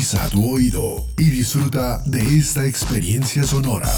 Agudiza tu oído y disfruta de esta experiencia sonora.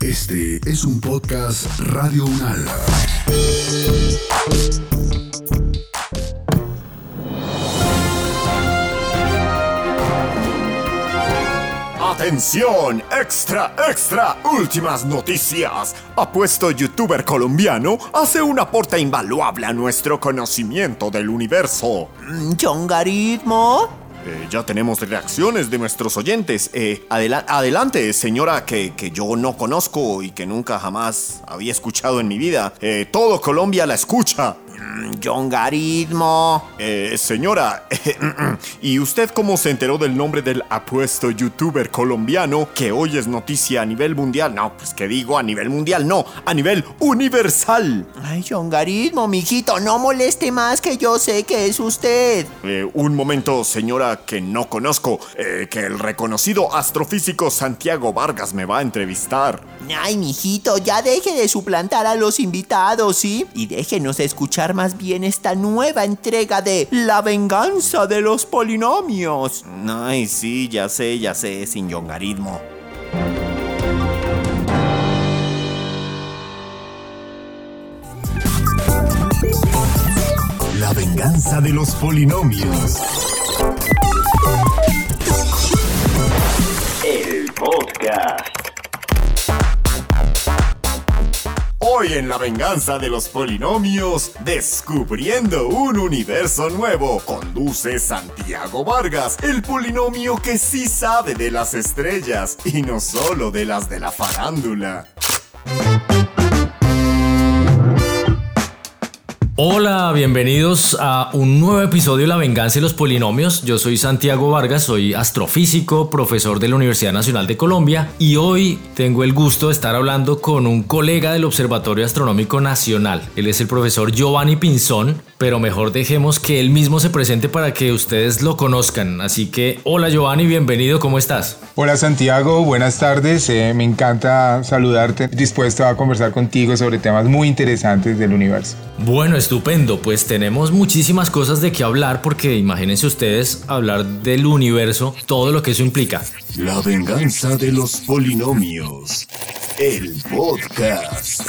Este es un podcast Radio Unal. Atención, extra, extra, últimas noticias. Apuesto youtuber colombiano hace un aporte invaluable a nuestro conocimiento del universo. ¿Chongarismo? Eh, ya tenemos reacciones de nuestros oyentes. Eh, adela- adelante, señora que, que yo no conozco y que nunca jamás había escuchado en mi vida. Eh, todo Colombia la escucha. ¿Chongarismo? Eh, señora, ¿y usted cómo se enteró del nombre del apuesto youtuber colombiano que hoy es noticia a nivel mundial? No, pues que digo a nivel mundial, no, a nivel universal. Ay, chongarismo, mijito, no moleste más que yo sé que es usted. Eh, un momento, señora que no conozco, eh, que el reconocido astrofísico Santiago Vargas me va a entrevistar. Ay, mijito, ya deje de suplantar a los invitados, ¿sí? Y déjenos escuchar más bien esta nueva entrega de La venganza de los polinomios. Ay, sí, ya sé, ya sé, sin yongarismo. La venganza de los polinomios. Hoy en La venganza de los polinomios, descubriendo un universo nuevo, conduce Santiago Vargas, el polinomio que sí sabe de las estrellas y no solo de las de la farándula. Hola, bienvenidos a un nuevo episodio de La venganza de los polinomios. Yo soy Santiago Vargas, soy astrofísico, profesor de la Universidad Nacional de Colombia y hoy tengo el gusto de estar hablando con un colega del Observatorio Astronómico Nacional. Él es el profesor Giovanni Pinzón, pero mejor dejemos que él mismo se presente para que ustedes lo conozcan. Así que, hola Giovanni, bienvenido, ¿cómo estás? Hola Santiago, buenas tardes. eh, me encanta saludarte, dispuesto a conversar contigo sobre temas muy interesantes del universo. Bueno, estupendo, pues tenemos muchísimas cosas de qué hablar porque imagínense ustedes hablar del universo, todo lo que eso implica. La venganza de los polinomios. El podcast.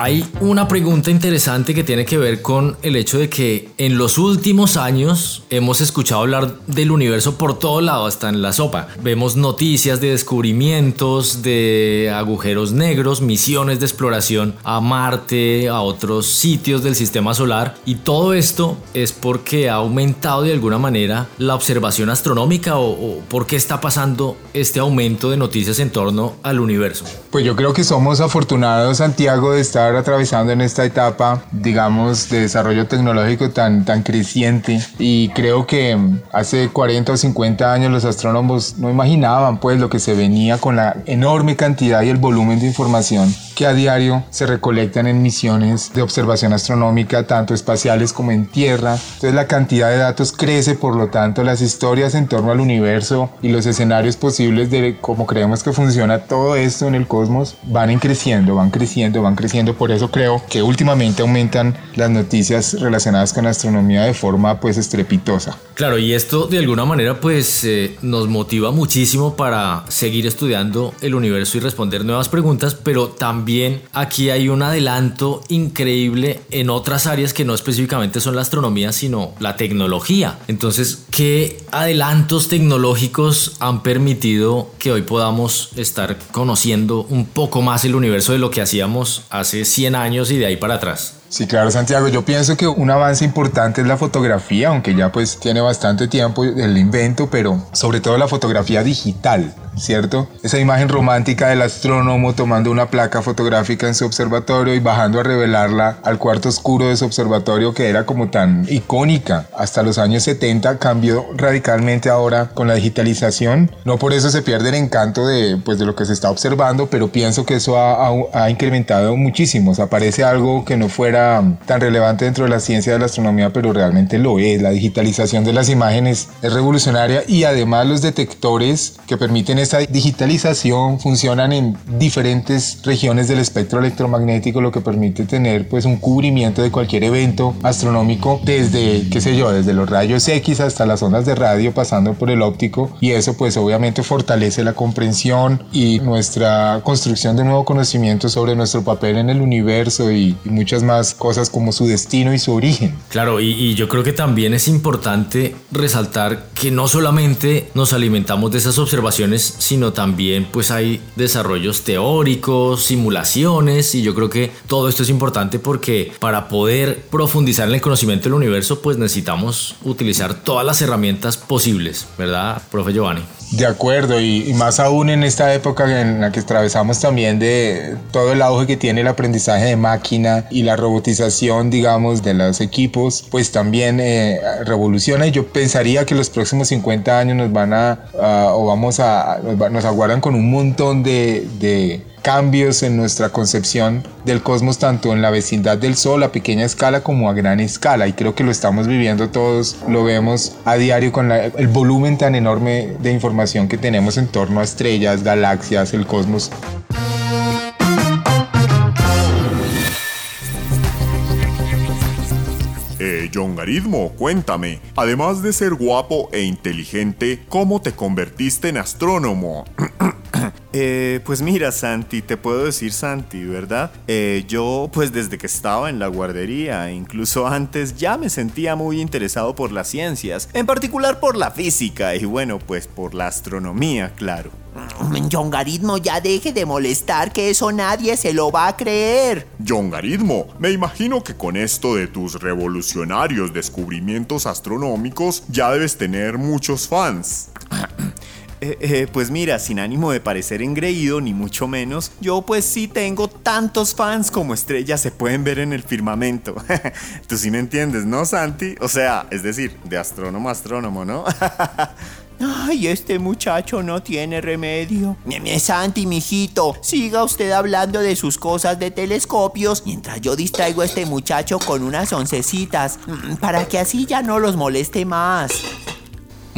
Hay una pregunta interesante que tiene que ver con el hecho de que en los últimos años hemos escuchado hablar del universo por todo lado, hasta en la sopa. Vemos noticias de descubrimientos, de agujeros negros, misiones de exploración a Marte, a otros sitios del sistema solar. Y todo esto es porque ha aumentado de alguna manera la observación astronómica o, o por qué está pasando este aumento de noticias en torno al universo. Pues yo creo que somos afortunados, Santiago, de estar atravesando en esta etapa, digamos, de desarrollo tecnológico tan, tan creciente. Y creo que hace 40 o 50 años los astrónomos no imaginaban pues lo que se venía con la enorme cantidad y el volumen de información que a diario se recolectan en misiones de observación astronómica, tanto espaciales como en tierra. Entonces la cantidad de datos crece, por lo tanto las historias en torno al universo y los escenarios posibles de cómo creemos que funciona todo esto en el cosmos van en creciendo, van creciendo, van creciendo. Por eso creo que últimamente aumentan las noticias relacionadas con la astronomía de forma pues estrepitosa. Claro, y esto de alguna manera pues eh, nos motiva muchísimo para seguir estudiando el universo y responder nuevas preguntas, pero también aquí hay un adelanto increíble en otras áreas que no específicamente son la astronomía, sino la tecnología. Entonces, ¿qué adelantos tecnológicos han permitido que hoy podamos estar conociendo un poco más el universo de lo que hacíamos hace 100 años y de ahí para atrás? Sí, claro, Santiago. Yo pienso que un avance importante es la fotografía, aunque ya pues tiene bastante tiempo el invento, pero sobre todo la fotografía digital, ¿cierto? Esa imagen romántica del astrónomo tomando una placa fotográfica en su observatorio y bajando a revelarla al cuarto oscuro de su observatorio que era como tan icónica. Hasta los años 70 cambió radicalmente ahora con la digitalización. No por eso se pierde el encanto de, pues, de lo que se está observando, pero pienso que eso ha, incrementado muchísimo. O sea, parece algo que no fuera era tan relevante dentro de la ciencia de la astronomía, pero realmente lo es. La digitalización de las imágenes es revolucionaria y además los detectores que permiten esta digitalización funcionan en diferentes regiones del espectro electromagnético, lo que permite tener pues un cubrimiento de cualquier evento astronómico desde, qué sé yo, desde los rayos X hasta las ondas de radio pasando por el óptico y eso pues obviamente fortalece la comprensión y nuestra construcción de nuevo conocimiento sobre nuestro papel en el universo y, muchas más cosas como su destino y su origen. Claro, y, yo creo que también es importante resaltar que no solamente nos alimentamos de esas observaciones, sino también pues hay desarrollos teóricos, simulaciones y yo creo que todo esto es importante porque para poder profundizar en el conocimiento del universo pues necesitamos utilizar todas las herramientas posibles, ¿verdad, profe Giovanni? De acuerdo, y, más aún en esta época en la que atravesamos también de todo el auge que tiene el aprendizaje de máquina y la robotización, digamos, de los equipos, pues también eh, revoluciona y yo pensaría que los próximos 50 años nos van a, o vamos a, nos, aguardan con un montón de cambios en nuestra concepción del cosmos tanto en la vecindad del Sol a pequeña escala como a gran escala y creo que lo estamos viviendo todos, lo vemos a diario con el volumen tan enorme de información que tenemos en torno a estrellas, galaxias, el cosmos. Eh, John Garismo, cuéntame, además de ser guapo e inteligente, ¿cómo te convertiste en astrónomo? Eh, pues mira, Santi, te puedo decir Santi, ¿verdad? Eh, yo, pues desde que estaba en la guardería, incluso antes, ya me sentía muy interesado por las ciencias, en particular por la física y bueno, pues por la astronomía, claro. John Garismo, ya deje de molestar, que eso nadie se lo va a creer. John Garismo, me imagino que con esto de tus revolucionarios descubrimientos astronómicos ya debes tener muchos fans. Eh, eh, pues mira, sin ánimo de parecer engreído, ni mucho menos, yo pues sí tengo tantos fans como estrellas se pueden ver en el firmamento. Tú sí me entiendes, ¿no, Santi? O sea, es decir, de astrónomo a astrónomo, ¿no? Ay, este muchacho no tiene remedio. Mi Santi, mijito, siga usted hablando de sus cosas de telescopios mientras yo distraigo a este muchacho con unas oncecitas, mm, para que así ya no los moleste más.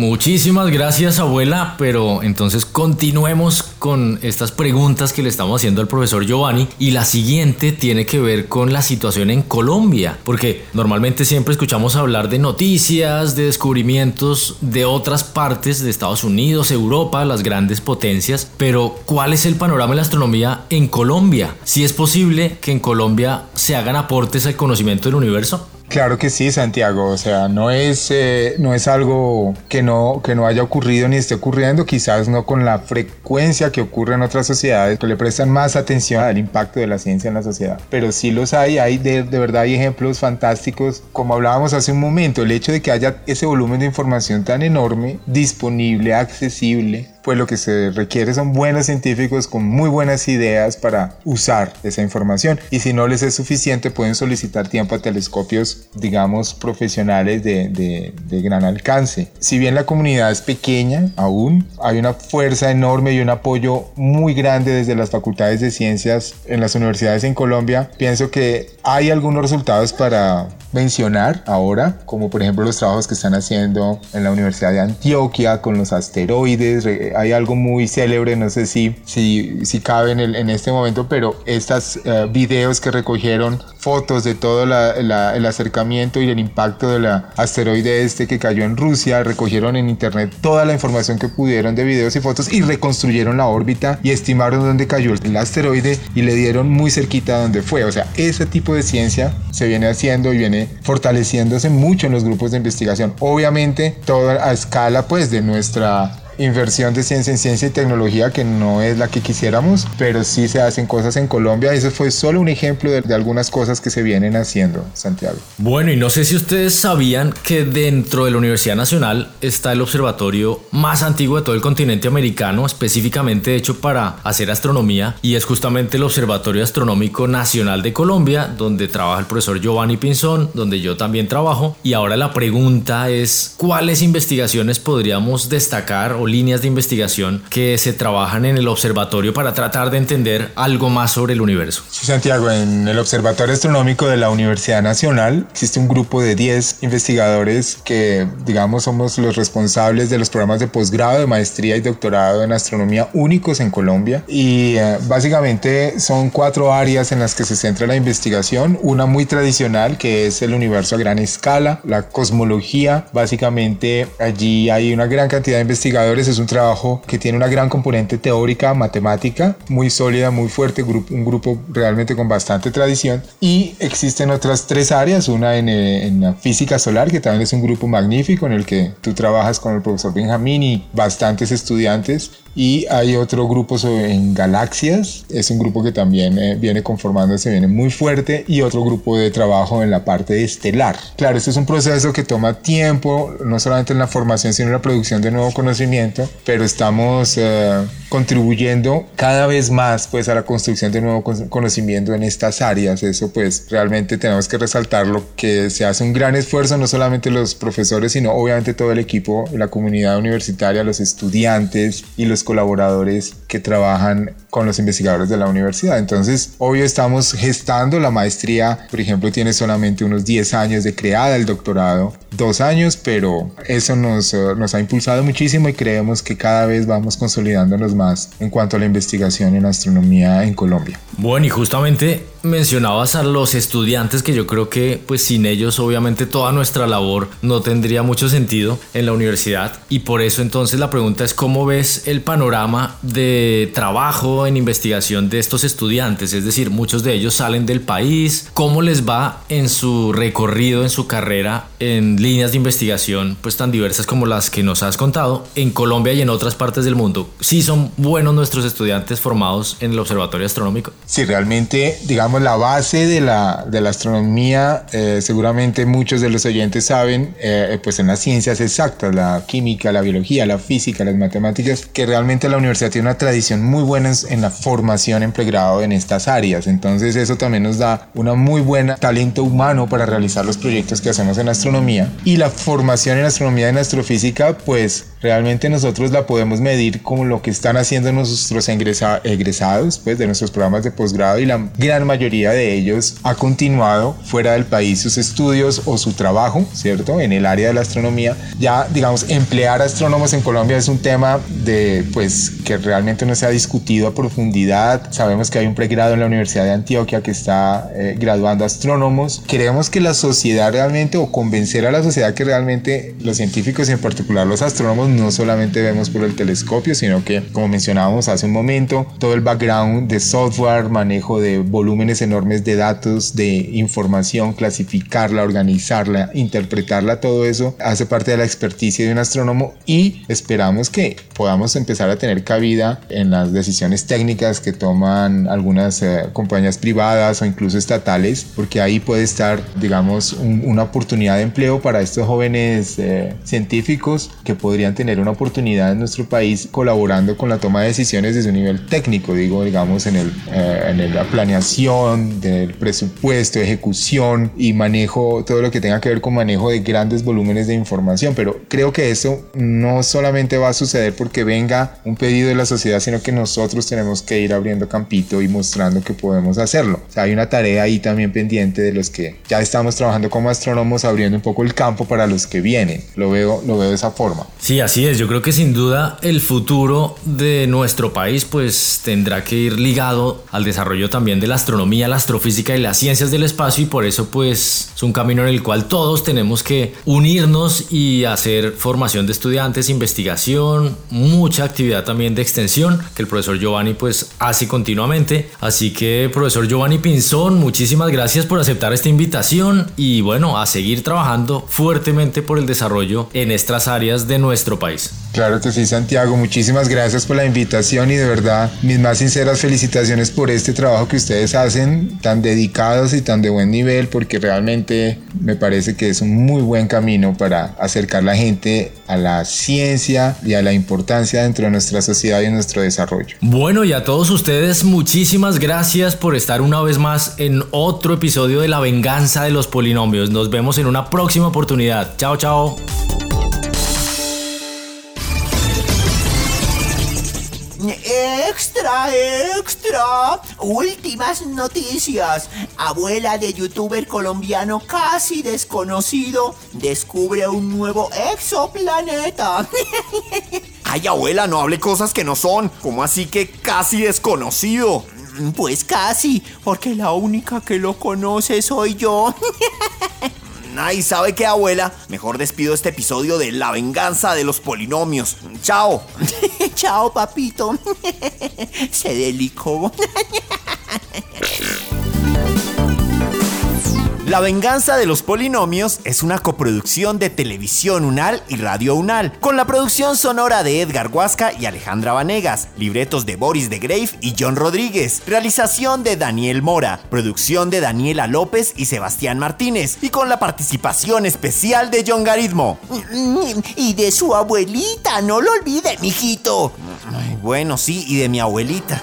Muchísimas gracias abuela, pero entonces continuemos con estas preguntas que le estamos haciendo al profesor Giovanni y la siguiente tiene que ver con la situación en Colombia, porque normalmente siempre escuchamos hablar de noticias, de descubrimientos de otras partes de Estados Unidos, Europa, las grandes potencias, pero ¿cuál es el panorama de la astronomía en Colombia? Si es posible que en Colombia se hagan aportes al conocimiento del universo. Claro que sí, Santiago. O sea, no es, eh, no es algo que no, que no haya ocurrido ni esté ocurriendo, quizás no con la frecuencia que ocurre en otras sociedades que le prestan más atención al impacto de la ciencia en la sociedad. Pero sí los hay, hay de, de verdad hay ejemplos fantásticos. Como hablábamos hace un momento, el hecho de que haya ese volumen de información tan enorme, disponible, accesible, pues lo que se requiere son buenos científicos con muy buenas ideas para usar esa información. Y si no les es suficiente, pueden solicitar tiempo a telescopios, digamos, profesionales de, de, gran alcance. Si bien la comunidad es pequeña, aún hay una fuerza enorme y un apoyo muy grande desde las facultades de ciencias en las universidades en Colombia. Pienso que hay algunos resultados para mencionar ahora, como por ejemplo los trabajos que están haciendo en la Universidad de Antioquia con los asteroides. Hay algo muy célebre, no sé si, si, si cabe en, el, en este momento, pero estos uh, videos que recogieron fotos de todo la, la, el acercamiento y el impacto del asteroide este que cayó en Rusia, recogieron en internet toda la información que pudieron de videos y fotos y reconstruyeron la órbita y estimaron dónde cayó el asteroide y le dieron muy cerquita donde fue. O sea, ese tipo de ciencia se viene haciendo y viene fortaleciéndose mucho en los grupos de investigación. Obviamente, todo a escala pues de nuestra inversión de ciencia en ciencia y tecnología que no es la que quisiéramos, pero sí se hacen cosas en Colombia. Ese fue solo un ejemplo de, de, algunas cosas que se vienen haciendo, Santiago. Bueno, y no sé si ustedes sabían que dentro de la Universidad Nacional está el observatorio más antiguo de todo el continente americano, específicamente hecho para hacer astronomía, y es justamente el Observatorio Astronómico Nacional de Colombia, donde trabaja el profesor Giovanni Pinzón, donde yo también trabajo. Y ahora la pregunta es, ¿cuáles investigaciones podríamos destacar o líneas de investigación que se trabajan en el observatorio para tratar de entender algo más sobre el universo. Sí, Santiago, en el Observatorio Astronómico de la Universidad Nacional existe un grupo de 10 investigadores que, digamos, somos los responsables de los programas de posgrado, de maestría y doctorado en astronomía únicos en Colombia. Y eh, básicamente son cuatro áreas en las que se centra la investigación. Una muy tradicional, que es el universo a gran escala, la cosmología. Básicamente allí hay una gran cantidad de investigadores. Es un trabajo que tiene una gran componente teórica, matemática, muy sólida, muy fuerte, un grupo realmente con bastante tradición. Y existen otras tres áreas, una en, eh, en la física solar, que también es un grupo magnífico en el que tú trabajas con el profesor Benjamín y bastantes estudiantes. Y hay otro grupo en galaxias, es un grupo que también eh, viene conformándose, viene muy fuerte, y otro grupo de trabajo en la parte estelar. Claro, este es un proceso que toma tiempo, no solamente en la formación, sino en la producción de nuevo conocimiento, pero estamos eh, contribuyendo cada vez más pues a la construcción de nuevo conocimiento en estas áreas. Eso pues realmente tenemos que resaltarlo, que se hace un gran esfuerzo, no solamente los profesores, sino obviamente todo el equipo, la comunidad universitaria, los estudiantes y los colaboradores que trabajan con los investigadores de la universidad. Entonces, obvio estamos gestando la maestría, por ejemplo, tiene solamente unos 10 años de creada, el doctorado dos años, pero eso nos, eh, nos ha impulsado muchísimo y creemos que cada vez vamos consolidándonos más en cuanto a la investigación en astronomía en Colombia. Bueno, y justamente mencionabas a los estudiantes que yo creo que pues sin ellos obviamente toda nuestra labor no tendría mucho sentido en la universidad y por eso entonces la pregunta es cómo ves el panorama de trabajo en investigación de estos estudiantes, es decir, muchos de ellos salen del país, cómo les va en su recorrido, en su carrera en líneas de investigación pues tan diversas como las que nos has contado en Colombia y en otras partes del mundo. ¿Sí son buenos nuestros estudiantes formados en el Observatorio Astronómico? Sí, realmente, digamos, la base de la, de la astronomía, eh, seguramente muchos de los oyentes saben, eh, pues en las ciencias exactas, la química, la biología, la física, las matemáticas, que realmente la universidad tiene una tradición muy buena en la formación en pregrado en estas áreas. Entonces eso también nos da una muy buena talento humano para realizar los proyectos que hacemos en astronomía y la formación en astronomía y en astrofísica, pues realmente nosotros la podemos medir como lo que están haciendo nuestros egresados, pues de nuestros programas de posgrado y la gran mayoría de ellos ha continuado fuera del país sus estudios o su trabajo, ¿cierto? En el área de la astronomía. Ya, digamos, emplear astrónomos en Colombia es un tema de, pues, que realmente no se ha discutido a profundidad. Sabemos que hay un pregrado en la Universidad de Antioquia que está eh, graduando astrónomos. Queremos que la sociedad realmente, o convencer a la sociedad que realmente los científicos y en particular los astrónomos no solamente vemos por el telescopio, sino que, como mencionábamos hace un momento, todo el background de software, manejo de volúmenes enormes de datos, de información, clasificarla, organizarla, interpretarla, todo eso hace parte de la experticia de un astrónomo y esperamos que podamos empezar a tener cabida en las decisiones técnicas que toman algunas eh, compañías privadas o incluso estatales, porque ahí puede estar, digamos, una oportunidad de empleo para estos jóvenes eh, científicos que podrían tener una oportunidad en nuestro país colaborando con la toma de decisiones desde un nivel técnico, digo, digamos, en, el, eh, en la planeación del presupuesto, ejecución y manejo, todo lo que tenga que ver con manejo de grandes volúmenes de información. Pero creo que eso no solamente va a suceder porque venga un pedido de la sociedad, sino que nosotros tenemos que ir abriendo campito y mostrando que podemos hacerlo. O sea, hay una tarea ahí también pendiente de los que ya estamos trabajando como astrónomos, abriendo un poco el campo para los que vienen. Lo veo, lo veo de esa forma. Sí, así es. Yo creo que sin duda el futuro de nuestro país pues tendrá que ir ligado al desarrollo también de la astronomía, la astrofísica y las ciencias del espacio y por eso pues es un camino en el cual todos tenemos que unirnos y hacer formación de estudiantes, investigación, mucha actividad también de extensión que el profesor Giovanni pues hace continuamente. Así que profesor Giovanni Pinzón, muchísimas gracias por aceptar esta invitación y bueno, a seguir trabajando fuertemente por el desarrollo en estas áreas de nuestro país. Claro que sí, Santiago. Muchísimas gracias por la invitación y de verdad mis más sinceras felicitaciones por este trabajo que ustedes hacen, tan dedicados y tan de buen nivel, porque realmente me parece que es un muy buen camino para acercar la gente a la ciencia y a la importancia dentro de nuestra sociedad y nuestro desarrollo. Bueno, y a todos ustedes, muchísimas gracias por estar una vez más en otro episodio de La venganza de los polinomios. Nos vemos en una próxima oportunidad. Chao, chao. Extra, extra. Últimas noticias. Abuela de youtuber colombiano casi desconocido descubre un nuevo exoplaneta. Ay, abuela, no hable cosas que no son. ¿Cómo así que casi desconocido? Pues casi, porque la única que lo conoce soy yo. Ay, ¿sabe qué, abuela? Mejor despido este episodio de La venganza de los polinomios. Chao. Chao, papito. Se delicó. La venganza de los polinomios es una coproducción de Televisión Unal y Radio Unal, con la producción sonora de Edgar Huasca y Alejandra Vanegas, libretos de Boris de Grave y John Rodríguez, realización de Daniel Mora, producción de Daniela López y Sebastián Martínez, y con la participación especial de John Garitmo. Y de su abuelita, no lo olvide, mijito. Ay, bueno, sí, y de mi abuelita.